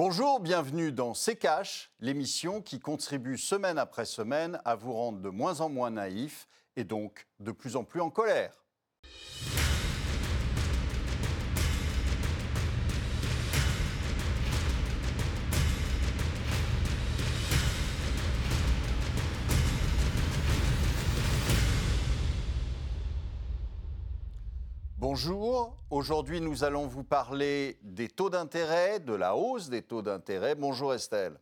Bonjour, bienvenue dans C'est Cash, l'émission qui contribue semaine après semaine à vous rendre de moins en moins naïf et donc de plus en plus en colère. Bonjour, aujourd'hui nous allons vous parler des taux d'intérêt, de la hausse des taux d'intérêt. Bonjour Estelle.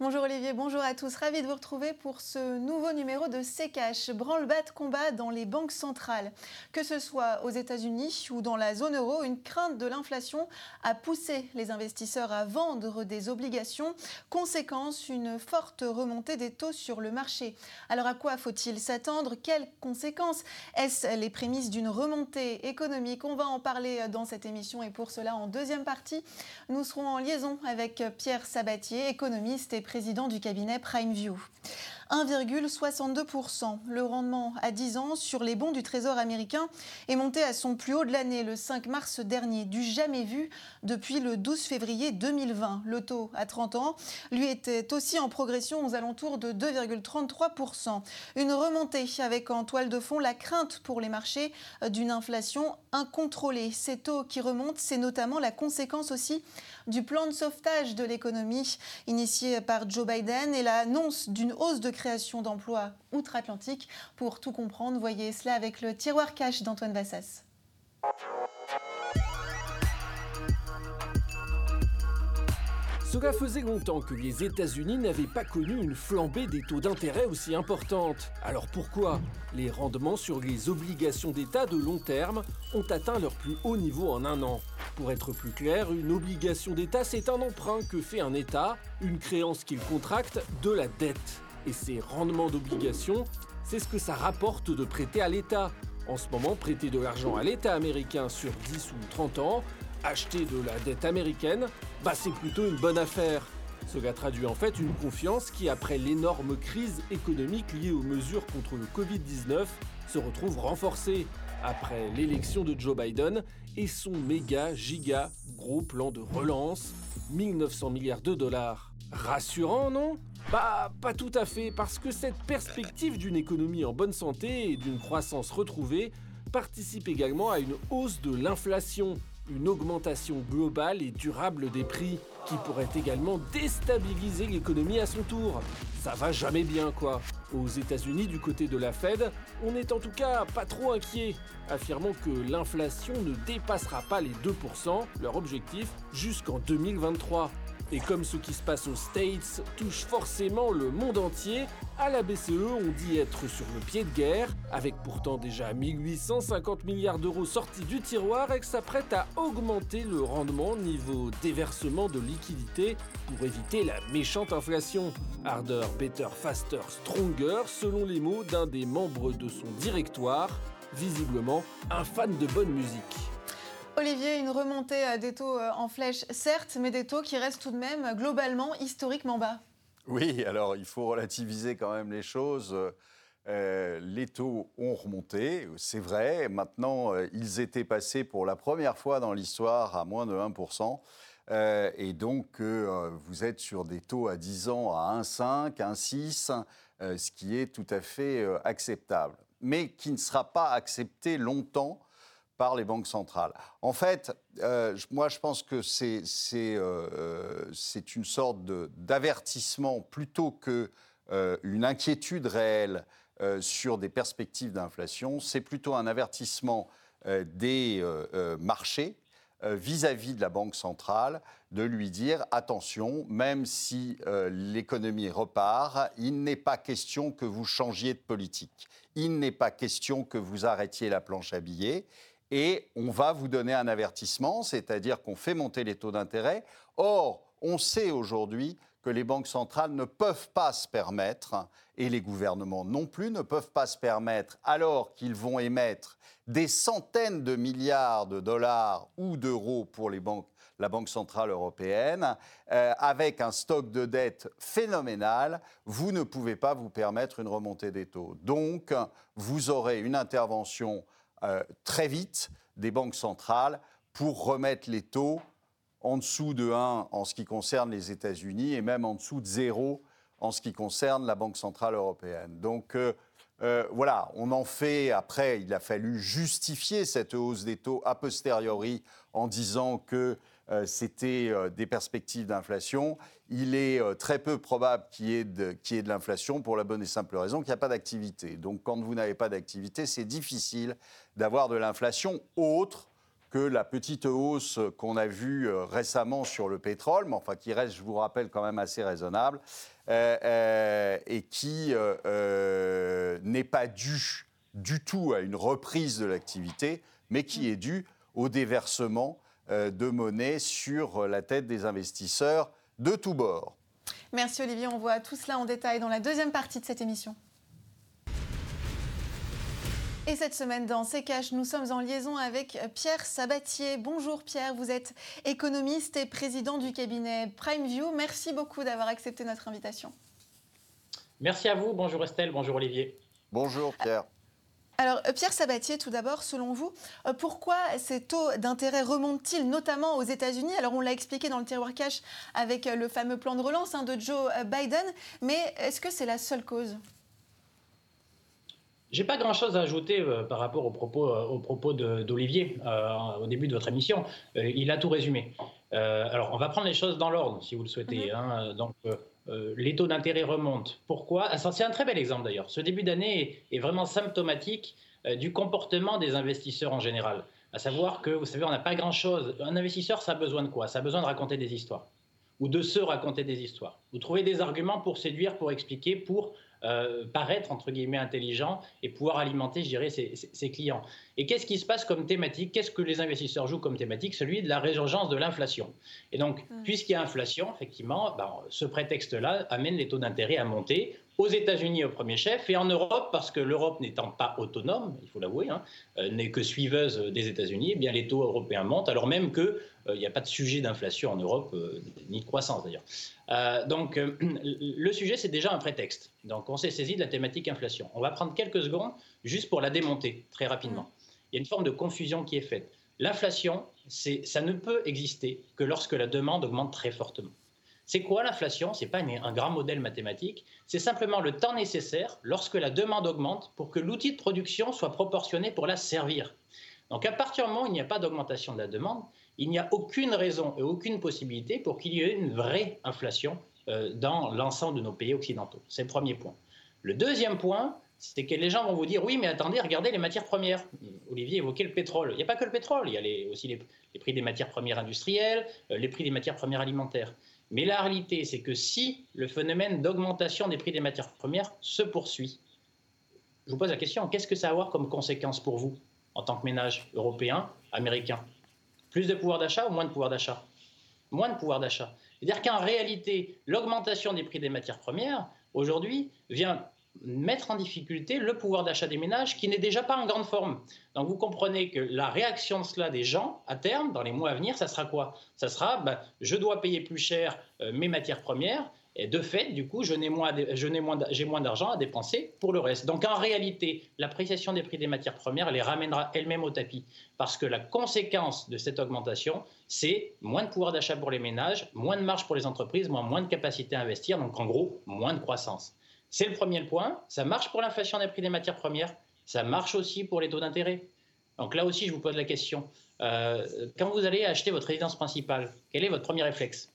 Bonjour Olivier, bonjour à tous. Ravi de vous retrouver pour ce nouveau numéro de C-Cash, branle-bas de combat dans les banques centrales. Que ce soit aux États-Unis ou dans la zone euro, une crainte de l'inflation a poussé les investisseurs à vendre des obligations. Conséquence, une forte remontée des taux sur le marché. Alors à quoi faut-il s'attendre? Quelles conséquences? Est-ce les prémices d'une remontée économique? On va en parler dans cette émission et pour cela, en deuxième partie, nous serons en liaison avec Pierre Sabatier, économiste et président du cabinet PrimeView. 1,62%. Le rendement à 10 ans sur les bons du Trésor américain est monté à son plus haut de l'année le 5 mars dernier, du jamais vu depuis le 12 février 2020. Le taux à 30 ans, lui, était aussi en progression aux alentours de 2,33%. Une remontée avec en toile de fond la crainte pour les marchés d'une inflation incontrôlée. Ces taux qui remontent, c'est notamment la conséquence aussi du plan de sauvetage de l'économie initié par Joe Biden et l'annonce d'une hausse de création d'emplois outre-Atlantique. Pour tout comprendre, voyez cela avec le tiroir cash d'Antoine Vassas. Cela faisait longtemps que les États-Unis n'avaient pas connu une flambée des taux d'intérêt aussi importante. Alors pourquoi? Les rendements sur les obligations d'État de long terme ont atteint leur plus haut niveau en un an. Pour être plus clair, une obligation d'État, c'est un emprunt que fait un État, une créance qu'il contracte de la dette. Et ces rendements d'obligations, c'est ce que ça rapporte de prêter à l'État. En ce moment, prêter de l'argent à l'État américain sur 10 ou 30 ans, acheter de la dette américaine, bah c'est plutôt une bonne affaire. Cela traduit en fait une confiance qui, après l'énorme crise économique liée aux mesures contre le Covid-19, se retrouve renforcée après l'élection de Joe Biden et son méga, giga, gros plan de relance, 1900 milliards de dollars. Rassurant, non? Bah, pas tout à fait, parce que cette perspective d'une économie en bonne santé et d'une croissance retrouvée participe également à une hausse de l'inflation, une augmentation globale et durable des prix qui pourrait également déstabiliser l'économie à son tour. Ça va jamais bien quoi. Aux États-Unis, du côté de la Fed, on n'est en tout cas pas trop inquiet, affirmant que l'inflation ne dépassera pas les 2%, leur objectif, jusqu'en 2023. Et comme ce qui se passe aux States touche forcément le monde entier, à la BCE on dit être sur le pied de guerre, avec pourtant déjà 1850 milliards d'euros sortis du tiroir et que s'apprête à augmenter le rendement niveau déversement de liquidités pour éviter la méchante inflation. Harder, better, faster, stronger, selon les mots d'un des membres de son directoire, visiblement un fan de bonne musique. Olivier, une remontée euh, des taux euh, en flèche, certes, mais des taux qui restent tout de même euh, globalement historiquement bas. Oui, alors il faut relativiser quand même les choses. les taux ont remonté, c'est vrai. Maintenant, ils étaient passés pour la première fois dans l'histoire à moins de 1%. et donc, vous êtes sur des taux à 10 ans à 1,5, 1,6, ce qui est tout à fait acceptable. Mais qui ne sera pas accepté longtemps par les banques centrales. En fait, euh, moi je pense que c'est euh, une sorte d'avertissement plutôt qu'une euh, inquiétude réelle sur des perspectives d'inflation. C'est plutôt un avertissement des marchés vis-à-vis de la Banque centrale, de lui dire attention, même si l'économie repart, il n'est pas question que vous changiez de politique. Il n'est pas question que vous arrêtiez la planche à billets et on va vous donner un avertissement, c'est-à-dire qu'on fait monter les taux d'intérêt. Or, on sait aujourd'hui que les banques centrales ne peuvent pas se permettre, et les gouvernements non plus, ne peuvent pas se permettre, alors qu'ils vont émettre des centaines de milliards de dollars ou d'euros pour la Banque centrale européenne, euh, avec un stock de dette phénoménal, vous ne pouvez pas vous permettre une remontée des taux. Donc, vous aurez une intervention euh, très vite des banques centrales pour remettre les taux en dessous de 1 en ce qui concerne les États-Unis et même en dessous de 0 en ce qui concerne la Banque Centrale Européenne. Donc euh, euh, voilà, on en fait, après, il a fallu justifier cette hausse des taux a posteriori en disant que c'était des perspectives d'inflation. Il est très peu probable qu'il y ait de, l'inflation pour la bonne et simple raison qu'il n'y a pas d'activité. Donc quand vous n'avez pas d'activité, c'est difficile d'avoir de l'inflation autre que la petite hausse qu'on a vue euh, récemment sur le pétrole, mais enfin qui reste, je vous rappelle, quand même assez raisonnable, euh, euh, et qui n'est pas due du tout à une reprise de l'activité, mais qui est due au déversement de monnaie sur la tête des investisseurs de tous bords. Merci Olivier, on voit tout cela en détail dans la deuxième partie de cette émission. Et cette semaine, dans C'est Cash, nous sommes en liaison avec Pierre Sabatier. Bonjour Pierre, vous êtes économiste et président du cabinet PrimeView. Merci beaucoup d'avoir accepté notre invitation. Merci à vous. Bonjour Estelle, bonjour Olivier. Bonjour Pierre. Alors, Pierre Sabatier, tout d'abord, selon vous, euh, pourquoi ces taux d'intérêt remontent-ils, notamment aux États-Unis? Alors, on l'a expliqué dans le tiroir cash avec le fameux plan de relance hein, de Joe Biden, mais est-ce que c'est la seule cause? J'ai pas grand-chose à ajouter euh, par rapport aux propos, euh, d'Olivier euh, au début de votre émission. il a tout résumé. alors, on va prendre les choses dans l'ordre, si vous le souhaitez. Mhm. Hein. Donc, les taux d'intérêt remontent. Pourquoi? Ah, C'est un très bel exemple d'ailleurs. Ce début d'année est, vraiment symptomatique du comportement des investisseurs en général. À savoir que, vous savez, on n'a pas grand-chose. Un investisseur, ça a besoin de quoi? Ça a besoin de raconter des histoires ou de se raconter des histoires. Vous trouvez des arguments pour séduire, pour expliquer, pour euh, paraître entre guillemets intelligent et pouvoir alimenter, je dirais, ses, clients. Et qu'est-ce qui se passe comme thématique? Qu'est-ce que les investisseurs jouent comme thématique? Celui de la résurgence de l'inflation. Et donc, mmh. puisqu'il y a inflation, effectivement, ben, ce prétexte-là amène les taux d'intérêt à monter aux États-Unis au premier chef et en Europe, parce que l'Europe n'étant pas autonome, il faut l'avouer, hein, euh, n'est que suiveuse des États-Unis, eh bien les taux européens montent, alors même qu'il euh, n'y a pas de sujet d'inflation en Europe, euh, ni de croissance d'ailleurs. donc le sujet, c'est déjà un prétexte. Donc on s'est saisi de la thématique inflation. On va prendre quelques secondes juste pour la démonter très rapidement. Il y a une forme de confusion qui est faite. L'inflation, ça ne peut exister que lorsque la demande augmente très fortement. C'est quoi l'inflation? Ce n'est pas un grand modèle mathématique, c'est simplement le temps nécessaire lorsque la demande augmente pour que l'outil de production soit proportionné pour la servir. Donc à partir du moment où il n'y a pas d'augmentation de la demande, il n'y a aucune raison et aucune possibilité pour qu'il y ait une vraie inflation euh, dans l'ensemble de nos pays occidentaux. C'est le premier point. Le deuxième point, c'est que les gens vont vous dire oui, mais attendez, regardez les matières premières. Olivier évoquait le pétrole. Il n'y a pas que le pétrole, il y a aussi les, prix des matières premières industrielles, euh, les prix des matières premières alimentaires. Mais la réalité, c'est que si le phénomène d'augmentation des prix des matières premières se poursuit, je vous pose la question, qu'est-ce que ça va avoir comme conséquence pour vous, en tant que ménage européen, américain? Plus de pouvoir d'achat ou moins de pouvoir d'achat? Moins de pouvoir d'achat. C'est-à-dire qu'en réalité, l'augmentation des prix des matières premières, aujourd'hui, vient mettre en difficulté le pouvoir d'achat des ménages qui n'est déjà pas en grande forme. Donc vous comprenez que la réaction de cela des gens, à terme, dans les mois à venir, ça sera quoi? Ça sera, ben, je dois payer plus cher euh, mes matières premières, et de fait, du coup, je n'ai moins, j'ai moins d'argent à dépenser pour le reste. Donc en réalité, l'appréciation des prix des matières premières les ramènera elle-même au tapis. Parce que la conséquence de cette augmentation, c'est moins de pouvoir d'achat pour les ménages, moins de marge pour les entreprises, moins de capacité à investir, donc en gros, moins de croissance. C'est le premier point. Ça marche pour l'inflation des prix des matières premières. Ça marche aussi pour les taux d'intérêt. Donc là aussi, je vous pose la question. Euh, quand vous allez acheter votre résidence principale, quel est votre premier réflexe?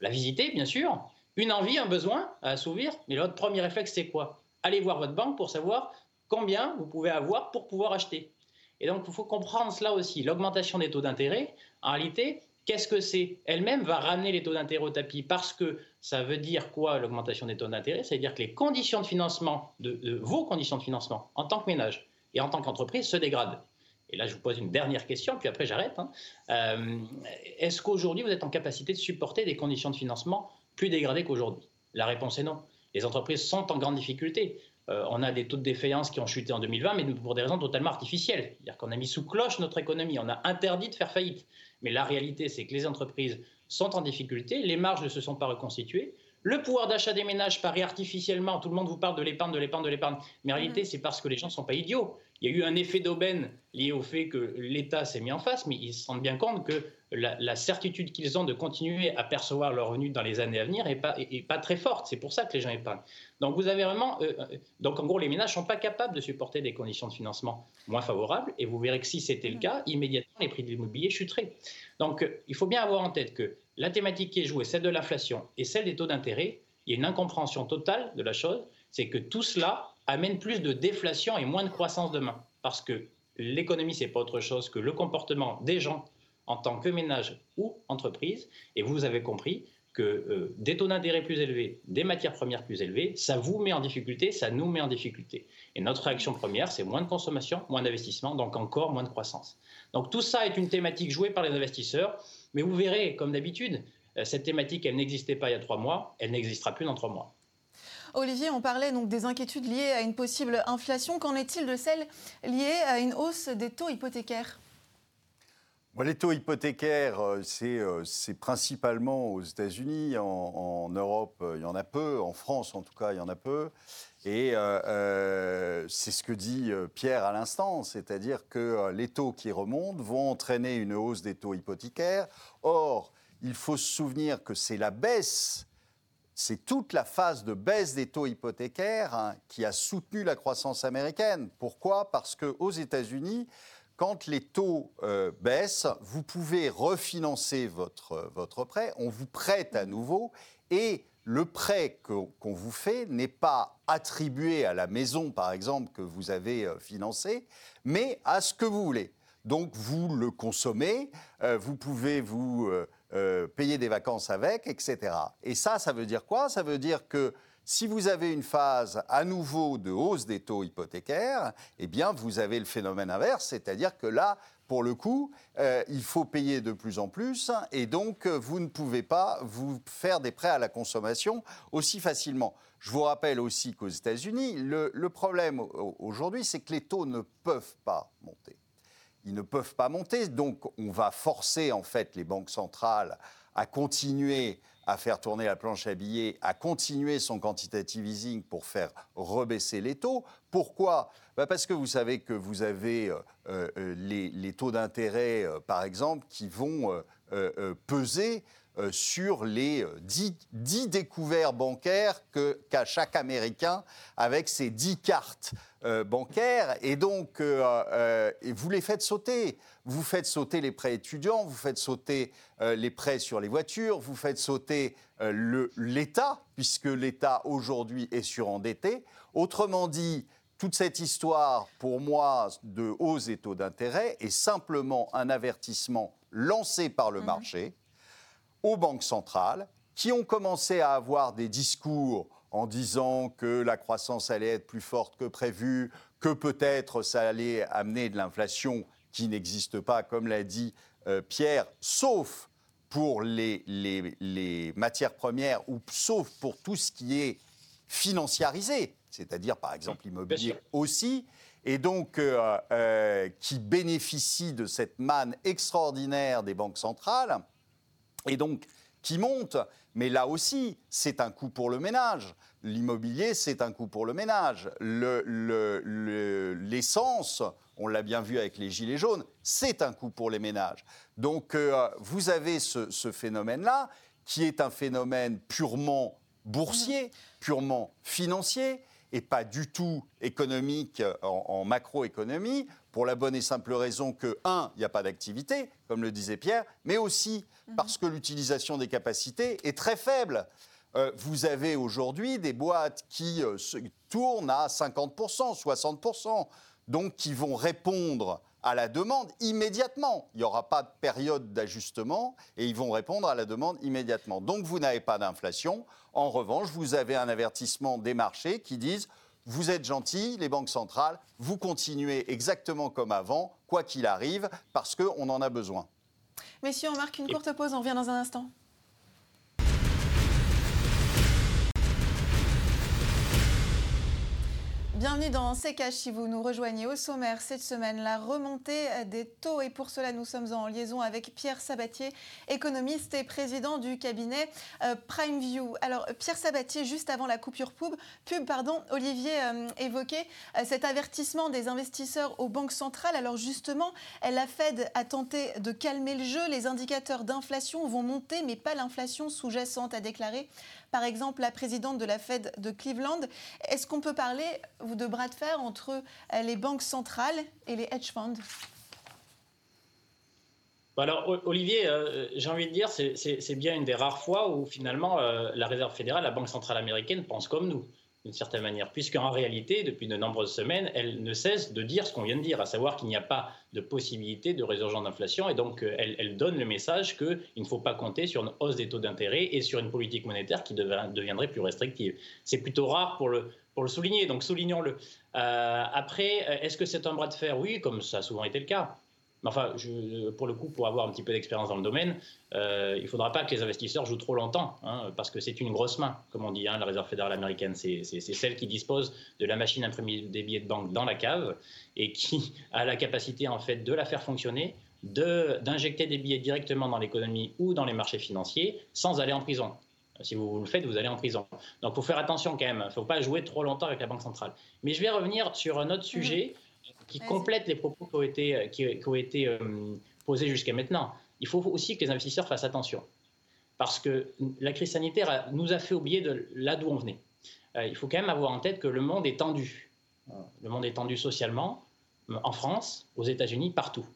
La visiter, bien sûr. Une envie, un besoin à assouvir. Mais votre premier réflexe, c'est quoi? Allez voir votre banque pour savoir combien vous pouvez avoir pour pouvoir acheter. Et donc, il faut comprendre cela aussi. L'augmentation des taux d'intérêt, en réalité, Qu'est-ce que c'est Elle-même va ramener les taux d'intérêt au tapis parce que ça veut dire quoi l'augmentation des taux d'intérêt? Ça veut dire que les conditions de financement, de, vos conditions de financement en tant que ménage et en tant qu'entreprise se dégradent. Et là, je vous pose une dernière question, puis après j'arrête. Hein. Euh, est-ce qu'aujourd'hui, vous êtes en capacité de supporter des conditions de financement plus dégradées qu'aujourd'hui? La réponse est non. Les entreprises sont en grande difficulté. Euh, on a des taux de défaillance qui ont chuté en 2020, mais pour des raisons totalement artificielles. C'est-à-dire qu'on a mis sous cloche notre économie, on a interdit de faire faillite. Mais la réalité, c'est que les entreprises sont en difficulté, les marges ne se sont pas reconstituées. Le pouvoir d'achat des ménages paraît artificiellement, tout le monde vous parle de l'épargne, de l'épargne, de l'épargne. Mais en réalité, mm. c'est parce que les gens ne sont pas idiots. Il y a eu un effet d'aubaine lié au fait que l'État s'est mis en face, mais ils se rendent bien compte que la, certitude qu'ils ont de continuer à percevoir leurs revenus dans les années à venir n'est pas, pas très forte. C'est pour ça que les gens épargnent. Donc vous avez vraiment, euh, euh, donc en gros les ménages sont pas capables de supporter des conditions de financement moins favorables. Et vous verrez que si c'était le cas, immédiatement les prix de l'immobilier chuteraient. Donc euh, il faut bien avoir en tête que la thématique qui est jouée, celle de l'inflation et celle des taux d'intérêt, il y a une incompréhension totale de la chose. C'est que tout cela amène plus de déflation et moins de croissance demain, parce que l'économie c'est pas autre chose que le comportement des gens en tant que ménage ou entreprise. Et vous avez compris que euh, des taux d'intérêt plus élevés, des matières premières plus élevées, ça vous met en difficulté, ça nous met en difficulté. Et notre réaction première, c'est moins de consommation, moins d'investissement, donc encore moins de croissance. Donc tout ça est une thématique jouée par les investisseurs, mais vous verrez, comme d'habitude, euh, cette thématique, elle n'existait pas il y a trois mois, elle n'existera plus dans trois mois. Olivier, on parlait donc des inquiétudes liées à une possible inflation. Qu'en est-il de celles liées à une hausse des taux hypothécaires? Les taux hypothécaires, euh, euh, c'est principalement aux États-Unis. En, Europe, euh, il y en a peu. En France, en tout cas, il y en a peu. Et c'est ce que dit Pierre à l'instant, c'est-à-dire que les taux qui remontent vont entraîner une hausse des taux hypothécaires. Or, il faut se souvenir que c'est la baisse, c'est toute la phase de baisse des taux hypothécaires hein, qui a soutenu la croissance américaine. Pourquoi? Parce qu'aux États-Unis, quand les taux euh, baissent, vous pouvez refinancer votre, votre prêt, on vous prête à nouveau et le prêt qu'on vous fait n'est pas attribué à la maison, par exemple, que vous avez euh, financée, mais à ce que vous voulez. Donc vous le consommez, euh, vous pouvez vous payer des vacances avec, etc. Et ça, ça veut dire quoi? Ça veut dire que si vous avez une phase à nouveau de hausse des taux hypothécaires, eh bien, vous avez le phénomène inverse, c'est-à-dire que là, pour le coup, euh, il faut payer de plus en plus et donc euh, vous ne pouvez pas vous faire des prêts à la consommation aussi facilement. Je vous rappelle aussi qu'aux États-Unis, le problème aujourd'hui, c'est que les taux ne peuvent pas monter. Ils ne peuvent pas monter, donc on va forcer en fait les banques centrales à continuer à faire tourner la planche à billets, à continuer son quantitative easing pour faire rebaisser les taux. Pourquoi? Bah, Parce que vous savez que vous avez euh, euh, les, taux d'intérêt, euh, par exemple, qui vont peser sur les 10, découverts bancaires qu'a chaque Américain avec ses 10 cartes bancaires. Et donc, vous les faites sauter. Vous faites sauter les prêts étudiants, vous faites sauter euh, les prêts sur les voitures, vous faites sauter euh, l'État, puisque l'État aujourd'hui est surendetté. Autrement dit, toute cette histoire, pour moi, de hausse des taux d'intérêt est simplement un avertissement lancé par le mhm. marché aux banques centrales qui ont commencé à avoir des discours en disant que la croissance allait être plus forte que prévu, que peut-être ça allait amener de l'inflation qui n'existe pas, comme l'a dit euh, Pierre, sauf pour les, les, matières premières ou sauf pour tout ce qui est financiarisé, c'est-à-dire par exemple l'immobilier aussi, et donc euh, euh, qui bénéficie de cette manne extraordinaire des banques centrales, et donc qui monte, mais là aussi, c'est un coût pour le ménage. L'immobilier, c'est un coût pour le ménage. L'essence, le, on l'a bien vu avec les gilets jaunes, c'est un coût pour les ménages. Donc euh, vous avez ce, phénomène-là, qui est un phénomène purement boursier, purement financier, et pas du tout économique euh, en, macroéconomie, pour la bonne et simple raison que, un, il n'y a pas d'activité, comme le disait Pierre, mais aussi mhm. parce que l'utilisation des capacités est très faible. Euh, vous avez aujourd'hui des boîtes qui tournent à 50%, 60% donc qui vont répondre à la demande immédiatement. Il n'y aura pas de période d'ajustement et ils vont répondre à la demande immédiatement. Donc vous n'avez pas d'inflation. En revanche, vous avez un avertissement des marchés qui disent vous êtes gentils, les banques centrales, vous continuez exactement comme avant, quoi qu'il arrive, parce qu'on en a besoin. Messieurs, on marque une courte pause, on revient dans un instant. Bienvenue dans C'est Cash si vous nous rejoignez au sommaire cette semaine, la remontée des taux. Et pour cela, nous sommes en liaison avec Pierre Sabatier, économiste et président du cabinet euh, PrimeView. Alors, Pierre Sabatier, juste avant la coupure pub, pub pardon, Olivier euh, évoquait euh, cet avertissement des investisseurs aux banques centrales. Alors, justement, la Fed a tenté de calmer le jeu. Les indicateurs d'inflation vont monter, mais pas l'inflation sous-jacente, a déclaré par exemple la présidente de la Fed de Cleveland. Est-ce qu'on peut parler de bras de fer entre euh, les banques centrales et les hedge funds? Bah alors, Olivier, euh, j'ai envie de dire, c'est bien une des rares fois où finalement euh, la Réserve fédérale, la Banque centrale américaine, pense comme nous d'une certaine manière, puisqu'en réalité, depuis de nombreuses semaines, elle ne cesse de dire ce qu'on vient de dire, à savoir qu'il n'y a pas de possibilité de résurgence d'inflation, et donc euh, elle, donne le message qu'il ne faut pas compter sur une hausse des taux d'intérêt et sur une politique monétaire qui deviendrait plus restrictive. C'est plutôt rare pour le, pour le souligner, donc soulignons-le. Euh, après, euh, est-ce que c'est un bras de fer? Oui, comme ça a souvent été le cas enfin, je, pour le coup, pour avoir un petit peu d'expérience dans le domaine, euh, il ne faudra pas que les investisseurs jouent trop longtemps, hein, parce que c'est une grosse main, comme on dit, hein, la Réserve fédérale américaine. C'est celle qui dispose de la machine imprimée des billets de banque dans la cave et qui a la capacité, en fait, de la faire fonctionner, d'injecter des billets directement dans l'économie ou dans les marchés financiers sans aller en prison. Si vous le faites, vous allez en prison. Donc, il faut faire attention quand même. Il ne faut pas jouer trop longtemps avec la Banque centrale. Mais je vais revenir sur un autre mmh. Qui complète les propos qui ont été, qui, ont été euh, posés jusqu'à maintenant. Il faut aussi que les investisseurs fassent attention. Parce que la crise sanitaire nous a fait oublier de là d'où on venait. Euh, il faut quand même avoir en tête que le monde est tendu. Le monde est tendu socialement, en France, aux États-Unis, partout.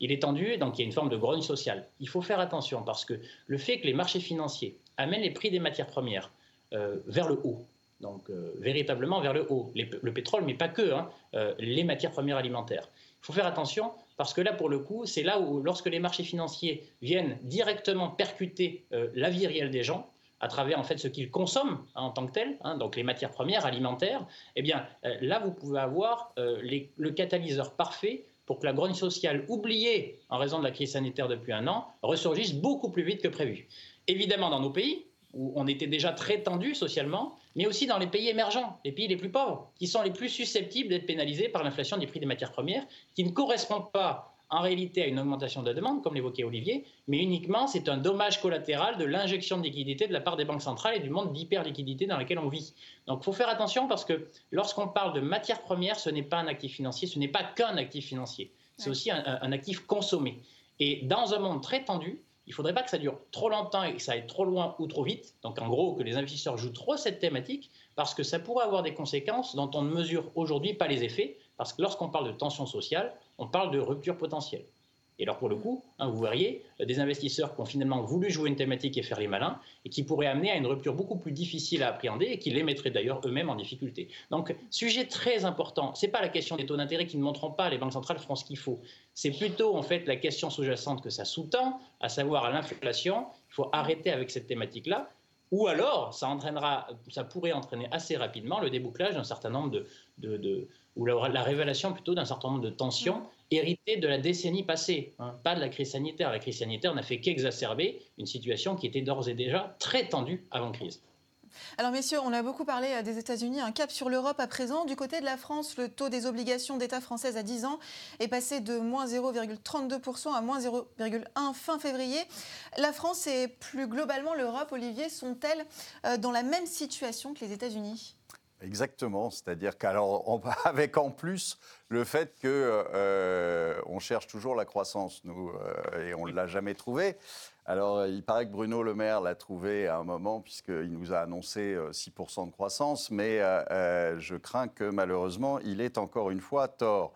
Il est tendu, donc il y a une forme de grogne sociale. Il faut faire attention parce que le fait que les marchés financiers amènent les prix des matières premières euh, vers le haut, donc euh, véritablement vers le haut. le pétrole, mais pas que, hein, euh, les matières premières alimentaires. Il faut faire attention parce que là, pour le coup, c'est là où, lorsque les marchés financiers viennent directement percuter euh, la vie réelle des gens, à travers en fait ce qu'ils consomment hein, en tant que tel, hein, donc les matières premières alimentaires, eh bien là, vous pouvez avoir le catalyseur parfait pour que la grogne sociale, oubliée en raison de la crise sanitaire depuis un an, ressurgisse beaucoup plus vite que prévu. Évidemment, dans nos pays, où on était déjà très tendu socialement, mais aussi dans les pays émergents, les pays les plus pauvres, qui sont les plus susceptibles d'être pénalisés par l'inflation des prix des matières premières, qui ne correspondent pas en réalité à une augmentation de la demande, comme l'évoquait Olivier, mais uniquement c'est un dommage collatéral de l'injection de liquidités de la part des banques centrales et du monde d'hyper-liquidité dans lequel on vit. Donc il faut faire attention parce que lorsqu'on parle de matières premières, ce n'est pas un actif financier, ce n'est pas qu'un actif financier, c'est aussi un actif consommé. Et dans un monde très tendu, il ne faudrait pas que ça dure trop longtemps et que ça aille trop loin ou trop vite. Donc en gros, que les investisseurs jouent trop cette thématique parce que ça pourrait avoir des conséquences dont on ne mesure aujourd'hui pas les effets. Parce que lorsqu'on parle de tension sociale, on parle de rupture potentielle. Et alors pour le coup, hein, vous verriez euh, des investisseurs qui ont finalement voulu jouer une thématique et faire les malins, et qui pourraient amener à une rupture beaucoup plus difficile à appréhender, et qui les mettraient d'ailleurs eux-mêmes en difficulté. Donc sujet très important. C'est pas la question des taux d'intérêt qui ne montreront pas. Les banques centrales feront ce qu'il faut. C'est plutôt en fait la question sous-jacente que ça sous-tend, à savoir l'inflation. Il faut arrêter avec cette thématique-là. Ou alors, ça, entraînera, ça pourrait entraîner assez rapidement le débouclage d'un certain nombre de, ou la, révélation plutôt d'un certain nombre de tensions hérité de la décennie passée, hein, pas de la crise sanitaire. La crise sanitaire n'a fait qu'exacerber une situation qui était d'ores et déjà très tendue avant crise. Alors messieurs, on a beaucoup parlé euh, des États-Unis, un cap sur l'Europe à présent. Du côté de la France, le taux des obligations d'État françaises à 10 ans est passé de moins 0,32% à moins 0,1 fin février. La France et plus globalement l'Europe, Olivier, sont-elles euh, dans la même situation que les États-Unis? Exactement, c'est-à-dire qu'alors avec en plus le fait qu'on euh, cherche toujours la croissance, nous, euh, et on ne l'a jamais trouvée. Alors il paraît que Bruno Le Maire l'a trouvé à un moment puisqu'il nous a annoncé 6% euh, de croissance, mais je crains que malheureusement il ait encore une fois tort.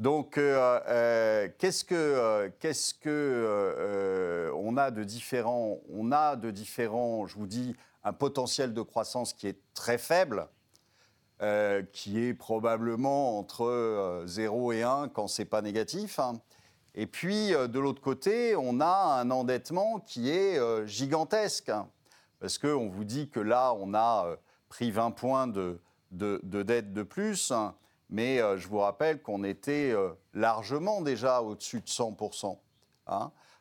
Donc, qu'est-ce que, qu'est-ce que on a de différent On a de différents, je vous dis, un potentiel de croissance qui est très faible. Euh, qui est probablement entre 0 euh, et 1 quand c'est pas négatif. Hein. Et puis, euh, de l'autre côté, on a un endettement qui est gigantesque. Hein. parce qu'on vous dit que là, on a pris 20 points de, de, dette de plus. Hein. mais je vous rappelle qu'on était largement déjà au-dessus de 100%.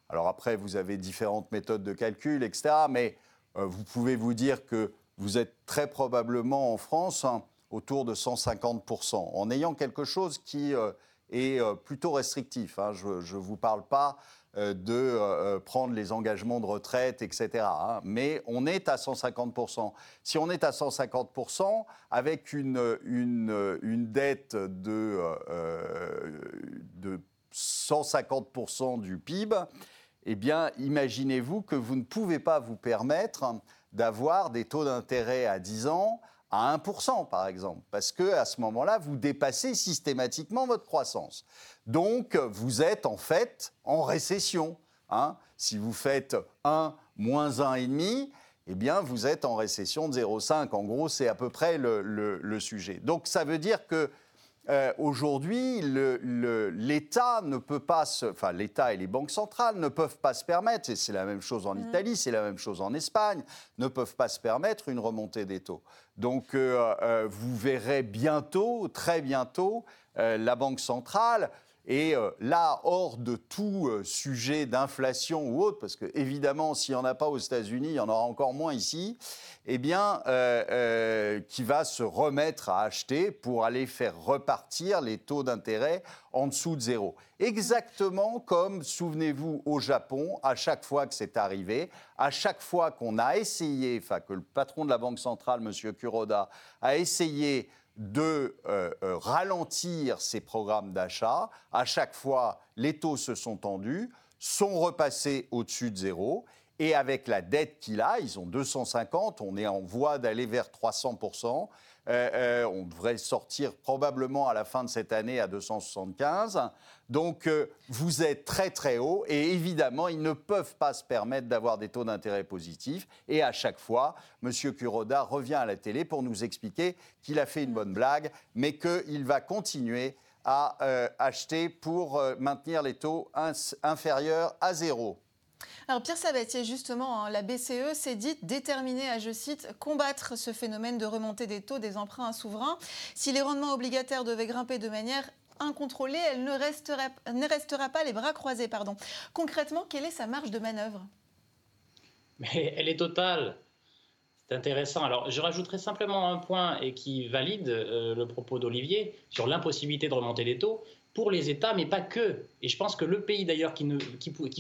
Alors après, vous avez différentes méthodes de calcul, etc. Mais vous pouvez vous dire que vous êtes très probablement en France autour de 150%, en ayant quelque chose qui est plutôt restrictif. Hein. Je ne vous parle pas euh, de euh, euh, prendre les engagements de retraite, etc. Hein. Mais on est à 150%. Si on est à 150%, avec une, une, une dette de, de 150% du PIB, eh bien, imaginez-vous que vous ne pouvez pas vous permettre d'avoir des taux d'intérêt à 10 ans à 1%, par exemple, parce que à ce moment-là, vous dépassez systématiquement votre croissance. Donc, vous êtes en fait en récession. Hein. Si vous faites 1 moins 1,5, eh bien, vous êtes en récession de 0,5. En gros, c'est à peu près le, sujet. Donc, ça veut dire que euh, aujourd'hui, l'État ne peut pas se, enfin l'État et les banques centrales ne peuvent pas se permettre, et c'est la même chose en mmh. Italie, c'est la même chose en Espagne, ne peuvent pas se permettre une remontée des taux. Donc euh, euh, vous verrez bientôt, très bientôt, la Banque centrale et euh, là, hors de tout euh, sujet d'inflation ou autre, parce que évidemment, s'il n'y en a pas aux États-Unis, il y en aura encore moins ici, eh bien, euh, qui va se remettre à acheter pour aller faire repartir les taux d'intérêt en dessous de zéro. Exactement comme, souvenez-vous, au Japon, à chaque fois que c'est arrivé, à chaque fois qu'on a essayé, enfin que le patron de la Banque centrale, M. Kuroda, a essayé de euh, euh, ralentir ces programmes d'achat. À chaque fois, les taux se sont tendus, sont repassés au-dessus de zéro. Et avec la dette qu'il a, ils ont 250, on est en voie d'aller vers 300 euh, euh, on devrait sortir probablement à la fin de cette année à 275. Donc euh, vous êtes très très haut et évidemment ils ne peuvent pas se permettre d'avoir des taux d'intérêt positifs. Et à chaque fois, M. Kuroda revient à la télé pour nous expliquer qu'il a fait une bonne blague, mais qu'il va continuer à acheter pour maintenir les taux inférieurs à zéro. Alors Pierre Sabatier, justement, hein, la BCE s'est dite déterminée à, je cite, combattre ce phénomène de remontée des taux des emprunts souverains. Si les rendements obligataires devaient grimper de manière incontrôlée, elle ne restera, ne restera pas les bras croisés. Pardon. Concrètement, quelle est sa marge de manœuvre? Mais elle est totale. C'est intéressant. Alors, je rajouterai simplement un point et qui valide euh, le propos d'Olivier sur l'impossibilité de remonter les taux pour les États, mais pas que. Et je pense que le pays d'ailleurs qui,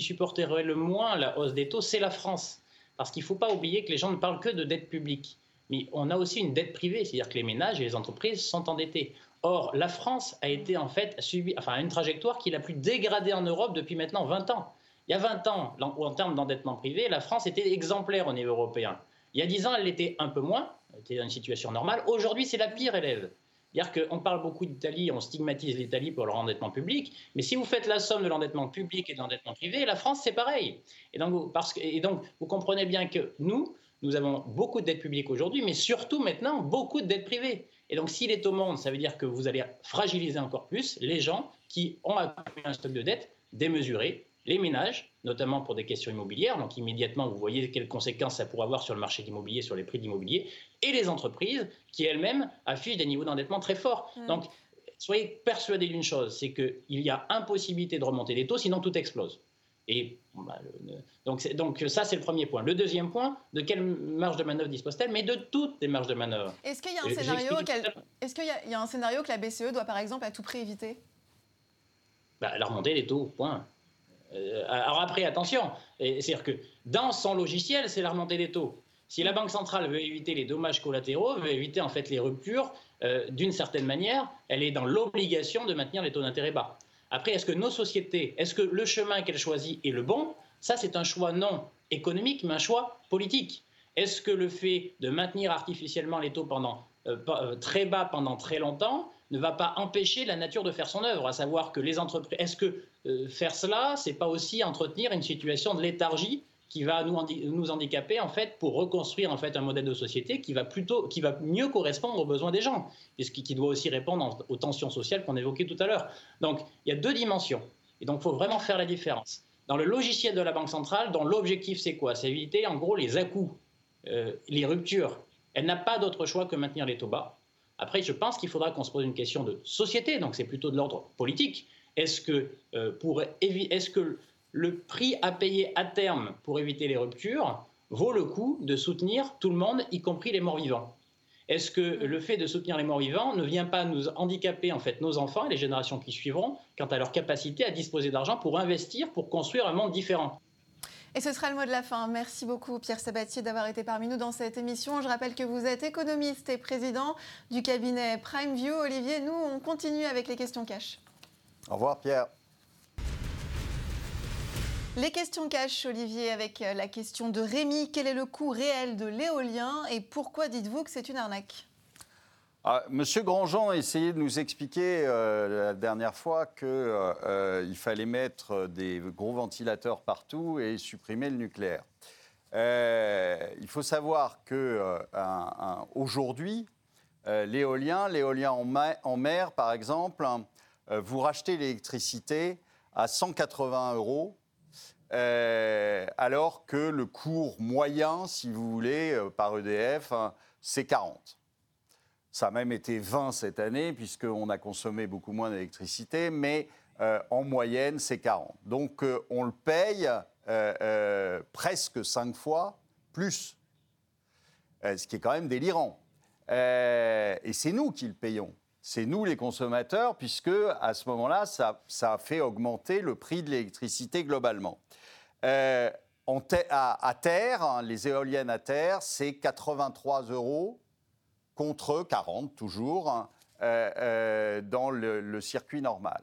supporterait le moins la hausse des taux, c'est la France. Parce qu'il ne faut pas oublier que les gens ne parlent que de dette publique. Mais on a aussi une dette privée, c'est-à-dire que les ménages et les entreprises sont endettés. Or, la France a été en fait subi, enfin, une trajectoire qui est la plus dégradée en Europe depuis maintenant 20 ans. Il y a 20 ans, en termes d'endettement privé, la France était exemplaire au niveau européen. Il y a 10 ans, elle l'était un peu moins, elle était dans une situation normale. Aujourd'hui, c'est la pire élève. C'est-à-dire qu'on parle beaucoup d'Italie, on stigmatise l'Italie pour leur endettement public, mais si vous faites la somme de l'endettement public et de l'endettement privé, la France, c'est pareil. Et donc, et donc, vous comprenez bien que nous, nous avons beaucoup de dettes publiques aujourd'hui, mais surtout maintenant, beaucoup de dettes privées. Et donc, s'il est au monde, ça veut dire que vous allez fragiliser encore plus les gens qui ont un stock de dettes démesuré, les ménages, notamment pour des questions immobilières, donc immédiatement vous voyez quelles conséquences ça pourrait avoir sur le marché d'immobilier, sur les prix d'immobilier, et les entreprises qui elles-mêmes affichent des niveaux d'endettement très forts. Mm. Donc soyez persuadés d'une chose, c'est qu'il y a impossibilité de remonter les taux, sinon tout explose. Et bah, donc, donc, ça, c'est le premier point. Le deuxième point, de quelle marge de manœuvre dispose-t-elle? Mais de toutes les marges de manœuvre. Est-ce qu'il y, a un scénario est-ce qu'il y, a un scénario que la BCE doit, par exemple, à tout prix éviter? Bah, La remontée des taux, point. Euh, alors après, attention, c'est-à-dire que dans son logiciel, c'est la remontée des taux. Si la Banque centrale veut éviter les dommages collatéraux, veut éviter en fait les ruptures, euh, d'une certaine manière, elle est dans l'obligation de maintenir les taux d'intérêt bas. Après, est-ce que nos sociétés, est-ce que le chemin qu'elles choisissent est le bon? Ça, c'est un choix non économique, mais un choix politique. Est-ce que le fait de maintenir artificiellement les taux pendant, euh, très bas pendant très longtemps ne va pas empêcher la nature de faire son œuvre, à savoir que les entreprises. Est-ce que euh, faire cela, c'est pas aussi entretenir une situation de léthargie qui va nous, nous handicaper en fait pour reconstruire en fait un modèle de société qui va plutôt, qui va mieux correspondre aux besoins des gens, et qui, doit aussi répondre aux tensions sociales qu'on évoquait tout à l'heure. Donc il y a deux dimensions, et donc il faut vraiment faire la différence. Dans le logiciel de la Banque centrale, dont l'objectif c'est quoi? C'est éviter en gros les à-coups, euh, les ruptures. Elle n'a pas d'autre choix que maintenir les taux bas. Après, je pense qu'il faudra qu'on se pose une question de société, donc c'est plutôt de l'ordre politique. Est-ce que, euh, est que le prix à payer à terme pour éviter les ruptures vaut le coup de soutenir tout le monde, y compris les morts vivants? Est-ce que le fait de soutenir les morts-vivants ne vient pas nous handicaper en fait nos enfants et les générations qui suivront quant à leur capacité à disposer d'argent pour investir, pour construire un monde différent? Et ce sera le mot de la fin. Merci beaucoup Pierre Sabatier d'avoir été parmi nous dans cette émission. Je rappelle que vous êtes économiste et président du cabinet PrimeView. Olivier, nous, on continue avec les questions cash. Au revoir Pierre. Les questions cash, Olivier, avec euh, la question de Rémi. Quel est le coût réel de l'éolien et pourquoi dites-vous que c'est une arnaque? Ah, Monsieur Grandjean a essayé de nous expliquer euh, la dernière fois qu'il euh, fallait mettre des gros ventilateurs partout et supprimer le nucléaire. il faut savoir que aujourd'hui, l'éolien, l'éolien en, mer, par exemple, vous rachetez l'électricité à 180 euros euh, alors que le cours moyen, si vous voulez, euh, par EDF, hein, c'est 40. Ça a même été 20 cette année, puisqu'on a consommé beaucoup moins d'électricité, mais euh, en moyenne, c'est 40. Donc on le paye presque 5 fois plus, ce qui est quand même délirant. et c'est nous qui le payons. C'est nous les consommateurs, puisque à ce moment-là, ça, ça a fait augmenter le prix de l'électricité globalement. Euh, à, terre, hein, les éoliennes à terre, c'est 83 euros contre 40 toujours hein, euh, euh, dans le, circuit normal.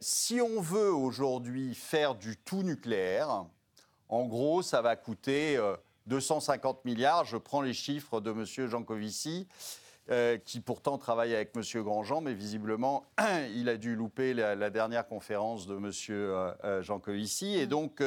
si on veut aujourd'hui faire du tout nucléaire, en gros, ça va coûter 250 milliards. Je prends les chiffres de M. Jancovici. Qui pourtant travaille avec M. Grandjean, mais visiblement, il a dû louper la, dernière conférence de M. Euh, Jancovici. Et donc,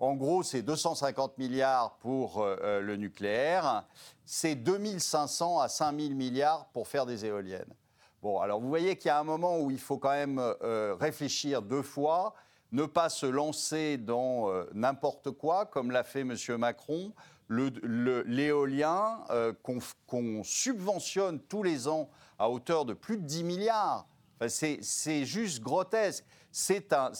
en gros, c'est 250 milliards pour euh, euh, le nucléaire, c'est 2500 à 5000 milliards pour faire des éoliennes. Bon, alors vous voyez qu'il y a un moment où il faut quand même euh, réfléchir deux fois, ne pas se lancer dans n'importe quoi, comme l'a fait M. Macron. L'éolien qu'on subventionne tous les ans à hauteur de plus de 10 milliards, c'est juste grotesque. C'est un,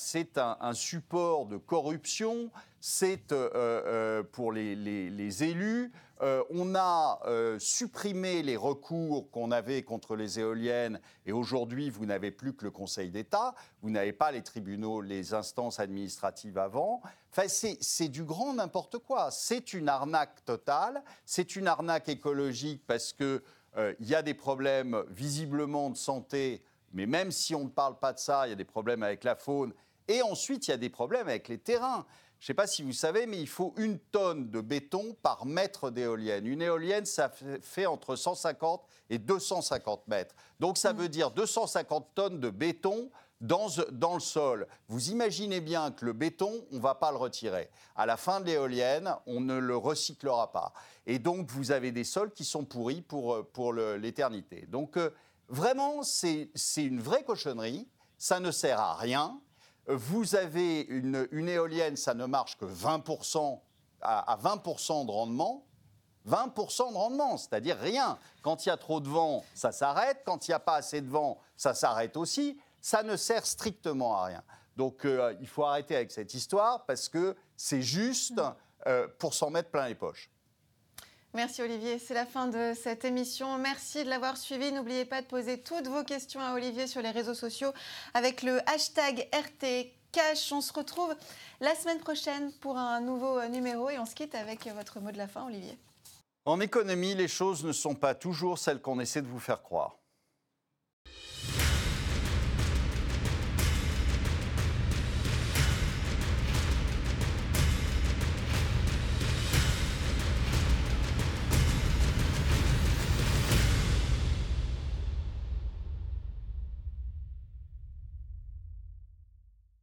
un, support de corruption, c'est euh, euh, pour les, élus. Euh, on a supprimé les recours qu'on avait contre les éoliennes et aujourd'hui, vous n'avez plus que le Conseil d'État, vous n'avez pas les tribunaux, les instances administratives avant. Enfin, c'est du grand n'importe quoi. C'est une arnaque totale, c'est une arnaque écologique parce qu'il il y a des problèmes visiblement de santé mais même si on ne parle pas de ça, il y a des problèmes avec la faune. Et ensuite, il y a des problèmes avec les terrains. Je ne sais pas si vous savez, mais il faut une tonne de béton par mètre d'éolienne. Une éolienne, ça fait entre 150 et 250 mètres. Donc ça mmh. veut dire 250 tonnes de béton dans, dans, le sol. Vous imaginez bien que le béton, on ne va pas le retirer. À la fin de l'éolienne, on ne le recyclera pas. Et donc, vous avez des sols qui sont pourris pour, pour l'éternité. Donc, euh, Vraiment, c'est une vraie cochonnerie. Ça ne sert à rien. Vous avez une, éolienne, ça ne marche que 20% à, 20% de rendement. 20% de rendement, c'est-à-dire rien. Quand il y a trop de vent, ça s'arrête. Quand il n'y a pas assez de vent, ça s'arrête aussi. Ça ne sert strictement à rien. Donc euh, il faut arrêter avec cette histoire parce que c'est juste euh, pour s'en mettre plein les poches. Merci Olivier, c'est la fin de cette émission. Merci de l'avoir suivi. N'oubliez pas de poser toutes vos questions à Olivier sur les réseaux sociaux avec le hashtag RTCash. On se retrouve la semaine prochaine pour un nouveau numéro et on se quitte avec votre mot de la fin, Olivier. En économie, les choses ne sont pas toujours celles qu'on essaie de vous faire croire.